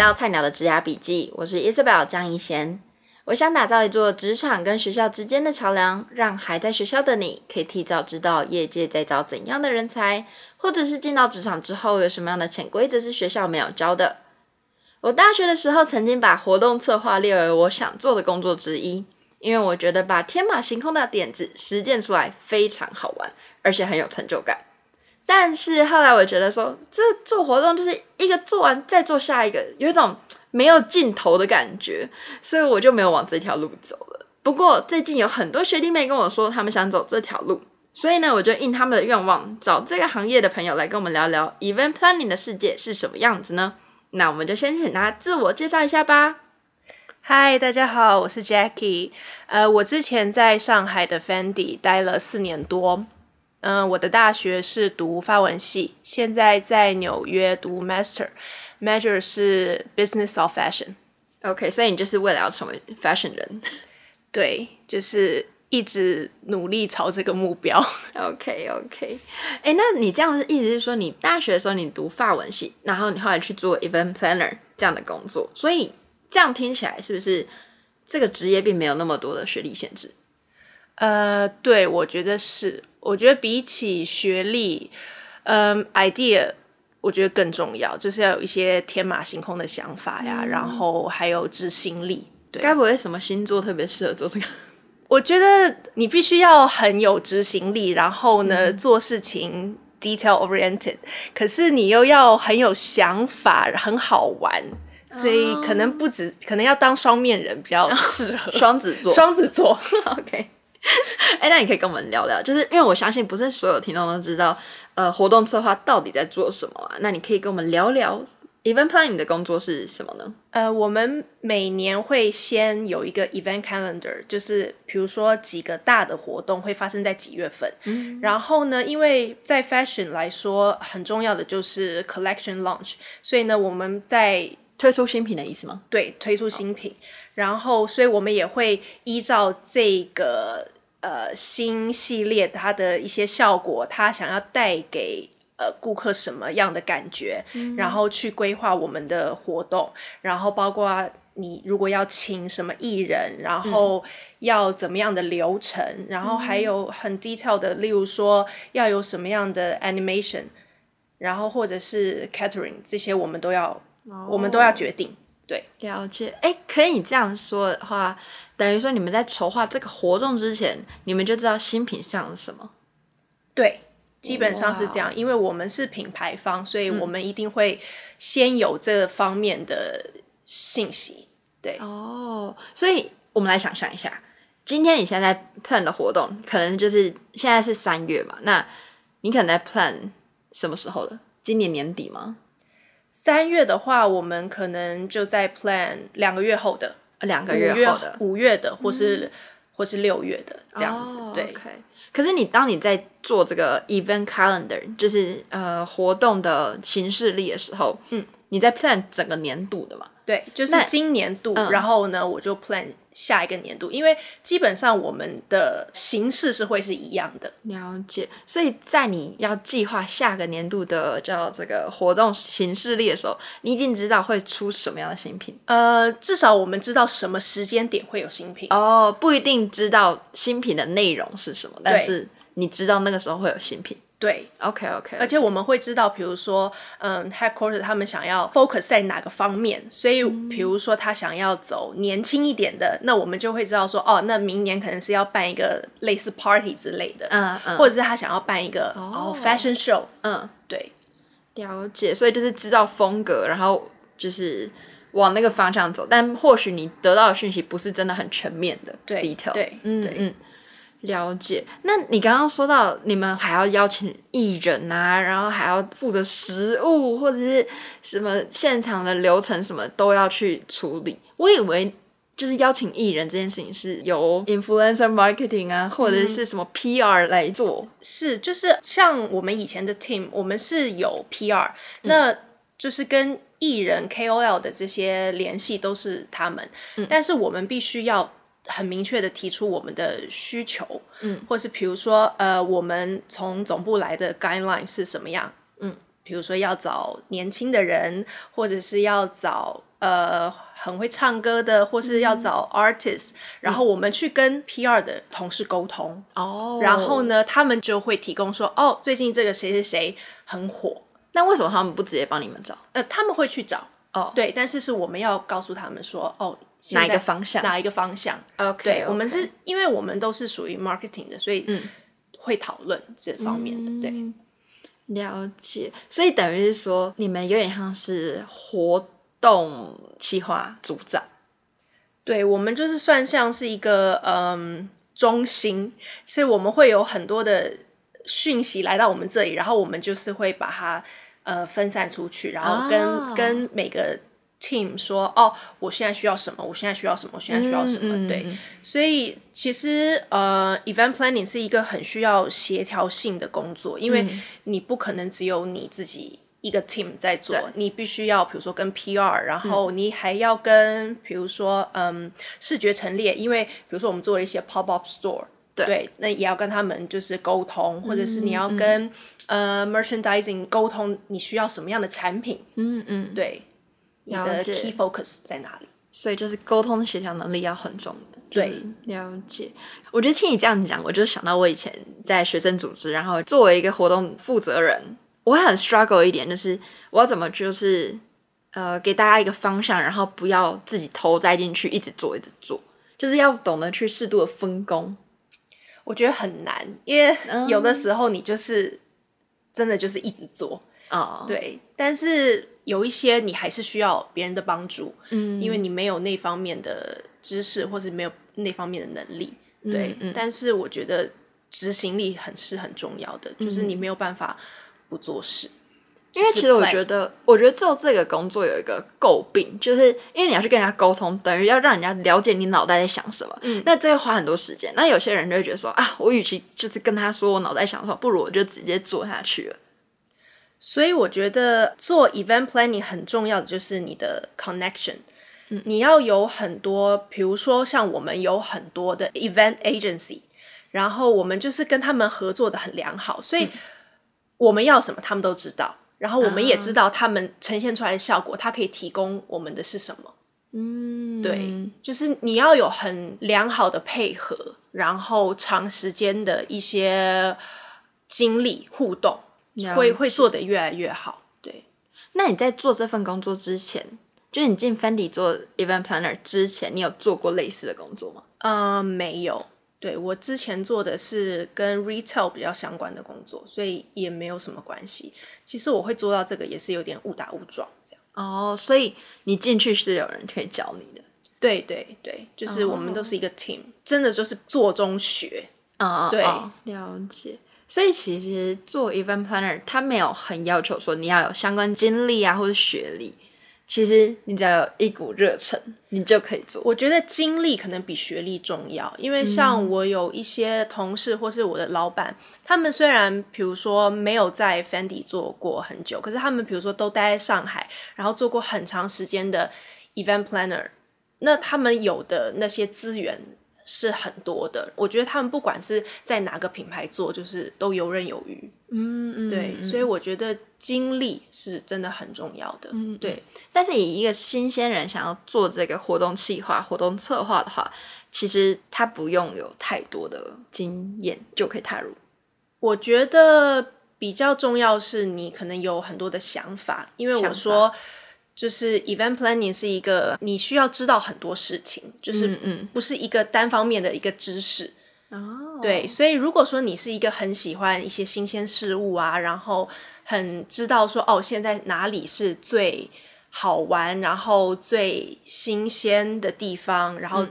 到菜鸟的职涯笔记，我是 Isabel 张怡贤。我想打造一座职场跟学校之间的桥梁，让还在学校的你可以提早知道业界在找怎样的人才，或者是进到职场之后有什么样的潜规则是学校没有教的。我大学的时候曾经把活动策划列为我想做的工作之一，因为我觉得把天马行空的点子实践出来非常好玩，而且很有成就感。但是后来我觉得说，这做活动就是一个做完再做下一个，有一种没有尽头的感觉，所以我就没有往这条路走了。不过最近有很多学弟妹跟我说，他们想走这条路，所以呢，我就应他们的愿望，找这个行业的朋友来跟我们聊聊 event planning 的世界是什么样子呢？那我们就先请他自我介绍一下吧。嗨，大家好，我是 Jackie。呃，我之前在上海的 Fendi 待了四年多。嗯，我的大学是读法文系，现在在纽约读 Master，Major 是 Business of Fashion。OK，所以你就是为了要成为 Fashion 人？对，就是一直努力朝这个目标。OK，OK。哎，那你这样子意思是说，你大学的时候你读法文系，然后你后来去做 Event Planner 这样的工作，所以这样听起来是不是这个职业并没有那么多的学历限制？呃，对，我觉得是。我觉得比起学历，嗯，idea，我觉得更重要，就是要有一些天马行空的想法呀，嗯、然后还有执行力。对，该不会什么星座特别适合做这个？我觉得你必须要很有执行力，然后呢，嗯、做事情 detail oriented，可是你又要很有想法，很好玩，所以可能不止，可能要当双面人比较适合。双子座，双子座，OK。哎，那你可以跟我们聊聊，就是因为我相信不是所有听众都知道，呃，活动策划到底在做什么啊？那你可以跟我们聊聊，event planning 的工作是什么呢？呃，我们每年会先有一个 event calendar，就是比如说几个大的活动会发生在几月份，嗯，然后呢，因为在 fashion 来说很重要的就是 collection launch，所以呢，我们在推出新品的意思吗？对，推出新品。Oh. 然后，所以我们也会依照这个呃新系列它的一些效果，它想要带给呃顾客什么样的感觉，嗯、然后去规划我们的活动。然后包括你如果要请什么艺人，然后要怎么样的流程，嗯、然后还有很 detail 的，例如说要有什么样的 animation，然后或者是 catering 这些，我们都要、哦、我们都要决定。对，了解。哎，可以你这样说的话，等于说你们在筹划这个活动之前，你们就知道新品像什么？对，基本上是这样。因为我们是品牌方，所以我们一定会先有这方面的信息。对，哦，所以我们来想象一下，今天你现在在 plan 的活动，可能就是现在是三月嘛，那你可能在 plan 什么时候了？今年年底吗？三月的话，我们可能就在 plan 两个月后的，两个月后的五月的，或是、嗯、或是六月的这样子。Oh, 对，okay. 可是你当你在做这个 event calendar，就是呃活动的形式力的时候，嗯，你在 plan 整个年度的嘛？对，就是今年度，嗯、然后呢，我就 plan。下一个年度，因为基本上我们的形式是会是一样的。了解，所以在你要计划下个年度的叫这个活动形式力的时候，你已经知道会出什么样的新品。呃，至少我们知道什么时间点会有新品。哦，不一定知道新品的内容是什么，但是你知道那个时候会有新品。对，OK OK，而且我们会知道，比如说，嗯，Headquarters 他们想要 focus 在哪个方面，所以，比如说他想要走年轻一点的，那我们就会知道说，哦，那明年可能是要办一个类似 party 之类的，嗯嗯，或者是他想要办一个哦 fashion show，嗯，对，了解，所以就是知道风格，然后就是往那个方向走，但或许你得到的讯息不是真的很全面的，对，对，嗯嗯。了解，那你刚刚说到你们还要邀请艺人啊，然后还要负责食物或者是什么现场的流程，什么都要去处理。我以为就是邀请艺人这件事情是由 influencer marketing 啊，或者是什么 PR 来做。嗯、是，就是像我们以前的 team，我们是有 PR，、嗯、那就是跟艺人 KOL 的这些联系都是他们，嗯、但是我们必须要。很明确的提出我们的需求，嗯，或是比如说，呃，我们从总部来的 guideline 是什么样，嗯，比如说要找年轻的人，或者是要找呃很会唱歌的，或是要找 artist，、嗯、然后我们去跟 PR 的同事沟通哦，然后呢，他们就会提供说，哦，最近这个谁谁谁很火，那为什么他们不直接帮你们找？呃，他们会去找哦，对，但是是我们要告诉他们说，哦，哪一个方向？哪一个方向？OK，对 okay. 我们是因为我们都是属于 marketing 的，所以会讨论这方面的，嗯、对。了解，所以等于是说，你们有点像是活动企划组长，对，我们就是算像是一个嗯中心，所以我们会有很多的讯息来到我们这里，然后我们就是会把它呃分散出去，然后跟、哦、跟每个。team 说：“哦，我现在需要什么？我现在需要什么？我现在需要什么？对，所以其实呃，event planning 是一个很需要协调性的工作，因为你不可能只有你自己一个 team 在做，你必须要比如说跟 PR，然后你还要跟比如说嗯视觉陈列，因为比如说我们做了一些 pop up store，对，对，那也要跟他们就是沟通，或者是你要跟、嗯、呃 merchandising 沟通，你需要什么样的产品？嗯嗯，对。”你的 key focus 在哪里？所以就是沟通协调能力要很重的。对，了解。我觉得听你这样讲，我就想到我以前在学生组织，然后作为一个活动负责人，我会很 struggle 一点，就是我要怎么就是呃给大家一个方向，然后不要自己头栽进去，一直做一直做，就是要懂得去适度的分工。我觉得很难，因为有的时候你就是真的就是一直做啊，对，但是。有一些你还是需要别人的帮助，嗯，因为你没有那方面的知识，或是没有那方面的能力，对。嗯嗯、但是我觉得执行力很是很重要的，嗯、就是你没有办法不做事。因为其实我觉得，我觉得做这个工作有一个诟病，就是因为你要去跟人家沟通，等于要让人家了解你脑袋在想什么，嗯，那这会花很多时间。那有些人就会觉得说啊，我与其就是跟他说我脑袋想什么，不如我就直接做下去了。所以我觉得做 event planning 很重要的就是你的 connection，嗯，你要有很多，比如说像我们有很多的 event agency，然后我们就是跟他们合作的很良好，所以我们要什么他们都知道，然后我们也知道他们呈现出来的效果，他可以提供我们的是什么，嗯，对，就是你要有很良好的配合，然后长时间的一些经历互动。会会做得越来越好，对。那你在做这份工作之前，就是你进 Fendi 做 event planner 之前，你有做过类似的工作吗？呃，没有。对，我之前做的是跟 retail 比较相关的工作，所以也没有什么关系。其实我会做到这个，也是有点误打误撞这样。哦，所以你进去是有人可以教你的。对对对，就是我们都是一个 team，、哦、真的就是做中学。啊、哦，对、哦，了解。所以其实做 event planner，他没有很要求说你要有相关经历啊，或者学历。其实你只要有一股热忱，你就可以做。我觉得经历可能比学历重要，因为像我有一些同事或是我的老板，嗯、他们虽然比如说没有在 Fendi 做过很久，可是他们比如说都待在上海，然后做过很长时间的 event planner，那他们有的那些资源。是很多的，我觉得他们不管是在哪个品牌做，就是都游刃有余。嗯嗯，对，所以我觉得经历是真的很重要的。嗯，对。但是以一个新鲜人想要做这个活动企划、活动策划的话，其实他不用有太多的经验就可以踏入。我觉得比较重要是你可能有很多的想法，因为我说。就是 event planning 是一个你需要知道很多事情，就是不是一个单方面的一个知识。哦，对，所以如果说你是一个很喜欢一些新鲜事物啊，然后很知道说哦，现在哪里是最好玩，然后最新鲜的地方，然后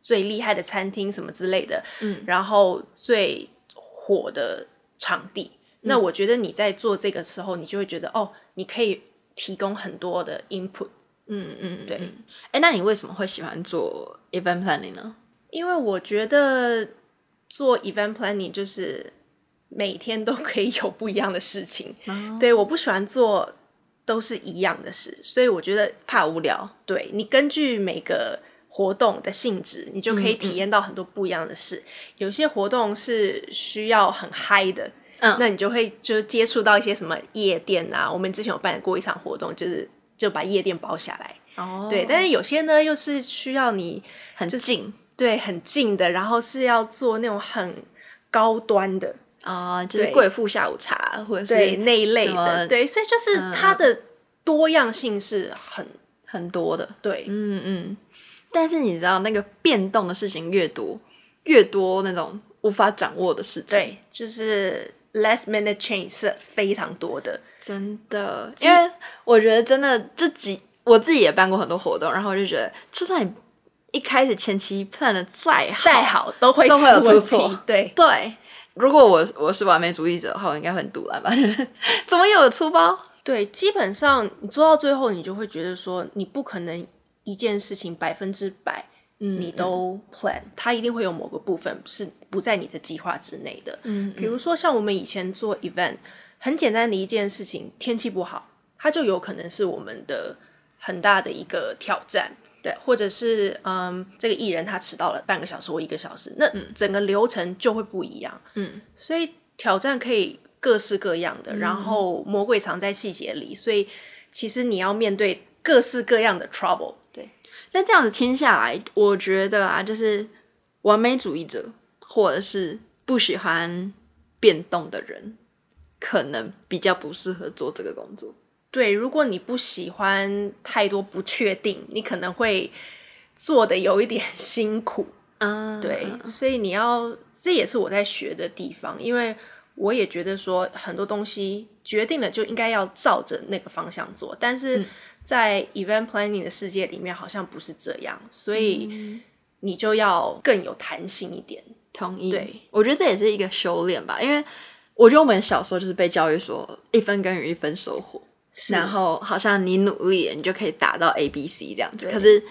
最厉害的餐厅什么之类的，嗯，然后最火的场地，那我觉得你在做这个时候，你就会觉得哦，你可以。提供很多的 input，嗯嗯，对。哎，那你为什么会喜欢做 event planning 呢？因为我觉得做 event planning 就是每天都可以有不一样的事情。哦、对，我不喜欢做都是一样的事，所以我觉得怕无聊。对，你根据每个活动的性质，你就可以体验到很多不一样的事。嗯嗯、有些活动是需要很嗨的。嗯，那你就会就接触到一些什么夜店啊？我们之前有办过一场活动，就是就把夜店包下来。哦，对，但是有些呢又是需要你很近，对，很近的，然后是要做那种很高端的。啊、哦，就是贵妇下午茶或者是那一类的，对，所以就是它的多样性是很、嗯、很多的，对，嗯嗯。但是你知道，那个变动的事情越多，越多那种无法掌握的事情，对，就是 last minute change 是非常多的，真的。因为我觉得真的这几，我自己也办过很多活动，然后我就觉得，就算你一开始前期 plan 的再好，再好，都会都会有出错。对对，如果我我是完美主义者的话，我应该会很赌烂吧？怎么有出包？对，基本上你做到最后，你就会觉得说，你不可能。一件事情百分之百，你都 plan，嗯嗯，它一定会有某个部分是不在你的计划之内的。嗯，嗯，比如说像我们以前做 event，很简单的一件事情，天气不好，它就有可能是我们的很大的一个挑战。对，或者是嗯，这个艺人他迟到了半个小时或一个小时，那整个流程就会不一样。嗯，所以挑战可以各式各样的，然后魔鬼藏在细节里，所以其实你要面对各式各样的 trouble。那这样子听下来，我觉得啊，就是完美主义者或者是不喜欢变动的人，可能比较不适合做这个工作。对，如果你不喜欢太多不确定，你可能会做的有一点 辛苦。嗯，对，所以你要，这也是我在学的地方，因为我也觉得说很多东西决定了就应该要照着那个方向做，但是。嗯在 event planning 的世界里面，好像不是这样，所以你就要更有弹性一点。同意。对，我觉得这也是一个修炼吧，因为我觉得我们小时候就是被教育说一分耕耘一分收获，然后好像你努力了，你就可以达到 A B C 这样子。可是，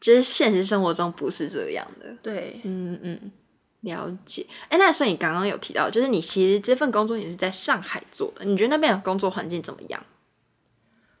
就是现实生活中不是这样的。对，嗯嗯，了解。哎，那所以你刚刚有提到，就是你其实这份工作也是在上海做的，你觉得那边的工作环境怎么样？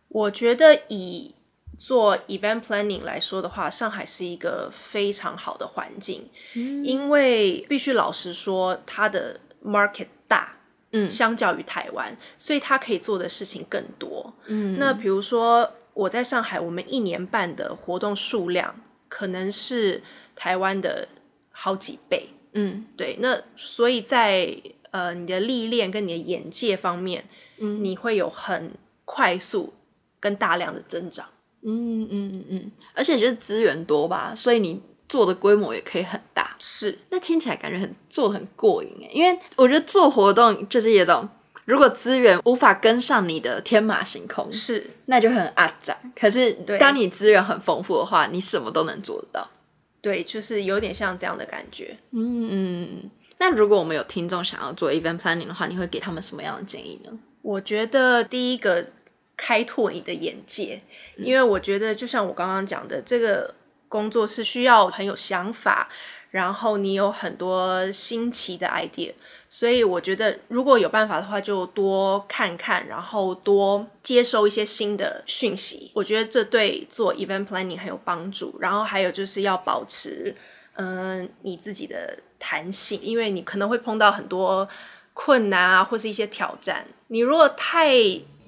我觉得以做 event planning 来说的话，上海是一个非常好的环境，嗯、因为必须老实说，它的 market 大，嗯，相较于台湾，所以它可以做的事情更多。嗯，那比如说我在上海，我们一年半的活动数量可能是台湾的好几倍。嗯，对，那所以在呃你的历练跟你的眼界方面，嗯，你会有很快速。跟大量的增长，嗯嗯嗯嗯，而且就是资源多吧，所以你做的规模也可以很大。是，那听起来感觉很做的很过瘾哎，因为我觉得做活动就是一种，如果资源无法跟上你的天马行空，是，那就很阿展。可是当你资源很丰富的话，你什么都能做得到。对，就是有点像这样的感觉。嗯嗯，那如果我们有听众想要做 event planning 的话，你会给他们什么样的建议呢？我觉得第一个。开拓你的眼界，因为我觉得就像我刚刚讲的，这个工作是需要很有想法，然后你有很多新奇的 idea，所以我觉得如果有办法的话，就多看看，然后多接收一些新的讯息。我觉得这对做 event planning 很有帮助。然后还有就是要保持嗯、呃、你自己的弹性，因为你可能会碰到很多困难啊，或是一些挑战。你如果太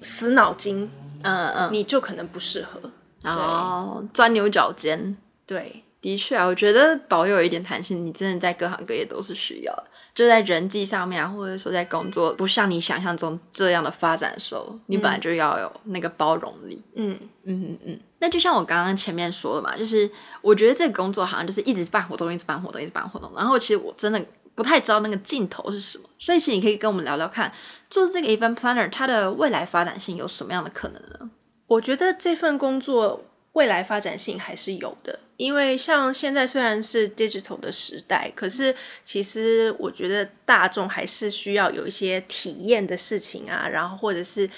死脑筋，嗯嗯，你就可能不适合，然后钻牛角尖。对，的确啊，我觉得保有一点弹性，你真的在各行各业都是需要的。就在人际上面啊，或者说在工作，不像你想象中这样的发展的时候，嗯、你本来就要有那个包容力。嗯嗯嗯嗯。那就像我刚刚前面说的嘛，就是我觉得这个工作好像就是一直办活动，一直办活动，一直办活动。然后其实我真的不太知道那个尽头是什么，所以其实你可以跟我们聊聊看。做这个 event planner，它的未来发展性有什么样的可能呢？我觉得这份工作未来发展性还是有的，因为像现在虽然是 digital 的时代，可是其实我觉得大众还是需要有一些体验的事情啊，然后或者是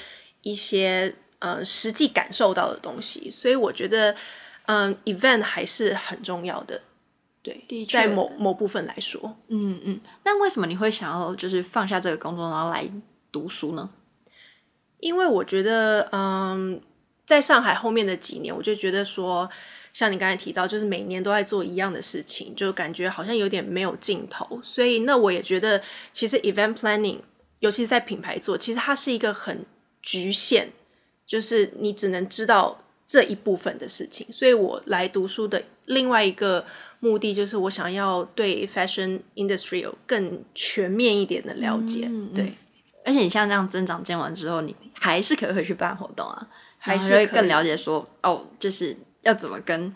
一些呃实际感受到的东西，所以我觉得嗯、呃、event 还是很重要的。对，的，在某某部分来说，嗯嗯。那为什么你会想要就是放下这个工作，然后来？读书呢？因为我觉得，嗯，在上海后面的几年，我就觉得说，像你刚才提到，就是每年都在做一样的事情，就感觉好像有点没有尽头。所以，那我也觉得，其实 event planning，尤其是在品牌做，其实它是一个很局限，就是你只能知道这一部分的事情。所以我来读书的另外一个目的，就是我想要对 fashion industry 有更全面一点的了解。嗯、对，而且你像这样增长见完之后，你还是可以回去办活动啊，还是会更了解说哦，就是要怎么跟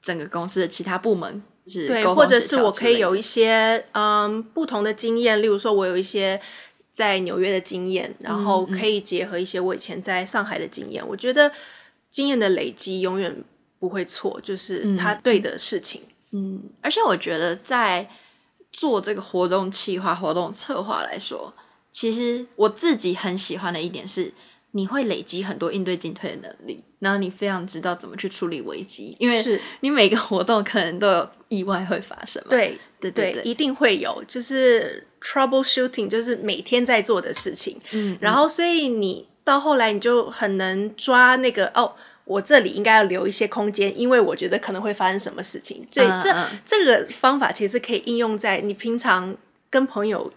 整个公司的其他部门是。对，或者是我可以有一些嗯不同的经验，例如说，我有一些在纽约的经验，然后可以结合一些我以前在上海的经验。嗯、我觉得经验的累积永远不会错，就是他对的事情。嗯，而且我觉得在做这个活动企划、活动策划来说，其实我自己很喜欢的一点是。你会累积很多应对进退的能力，然后你非常知道怎么去处理危机，因为是你每个活动可能都有意外会发生嘛。对对对，对，一定会有，就是 troubleshooting，就是每天在做的事情。嗯，然后所以你到后来你就很能抓那个哦，我这里应该要留一些空间，因为我觉得可能会发生什么事情。所以这、嗯嗯、这个方法其实可以应用在你平常跟朋友。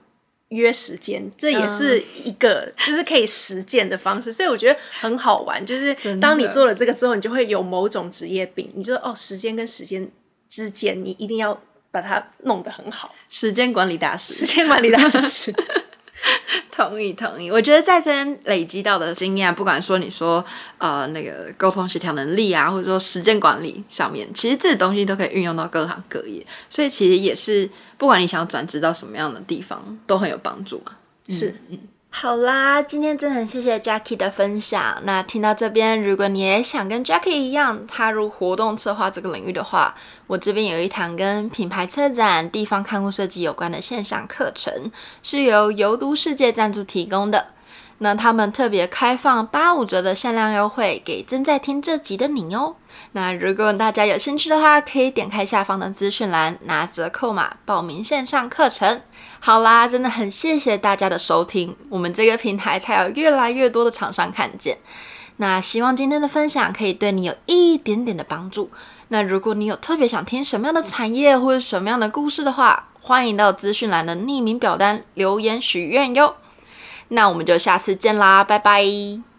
约时间，这也是一个、嗯、就是可以实践的方式，所以我觉得很好玩。就是当你做了这个之后，你就会有某种职业病，你就哦，时间跟时间之间，你一定要把它弄得很好。时间管理大师，时间管理大师。同意同意，我觉得在这边累积到的经验，不管说你说呃那个沟通协调能力啊，或者说时间管理上面，其实这些东西都可以运用到各行各业，所以其实也是不管你想要转职到什么样的地方，都很有帮助嘛。是，嗯。嗯好啦，今天真的很谢谢 Jackie 的分享。那听到这边，如果你也想跟 Jackie 一样踏入活动策划这个领域的话，我这边有一堂跟品牌策展、地方看护设计有关的线上课程，是由游都世界赞助提供的。那他们特别开放八五折的限量优惠给正在听这集的你哦。那如果大家有兴趣的话，可以点开下方的资讯栏，拿折扣码报名线上课程。好啦，真的很谢谢大家的收听，我们这个平台才有越来越多的厂商看见。那希望今天的分享可以对你有一点点的帮助。那如果你有特别想听什么样的产业或者什么样的故事的话，欢迎到资讯栏的匿名表单留言许愿哟。那我们就下次见啦，拜拜。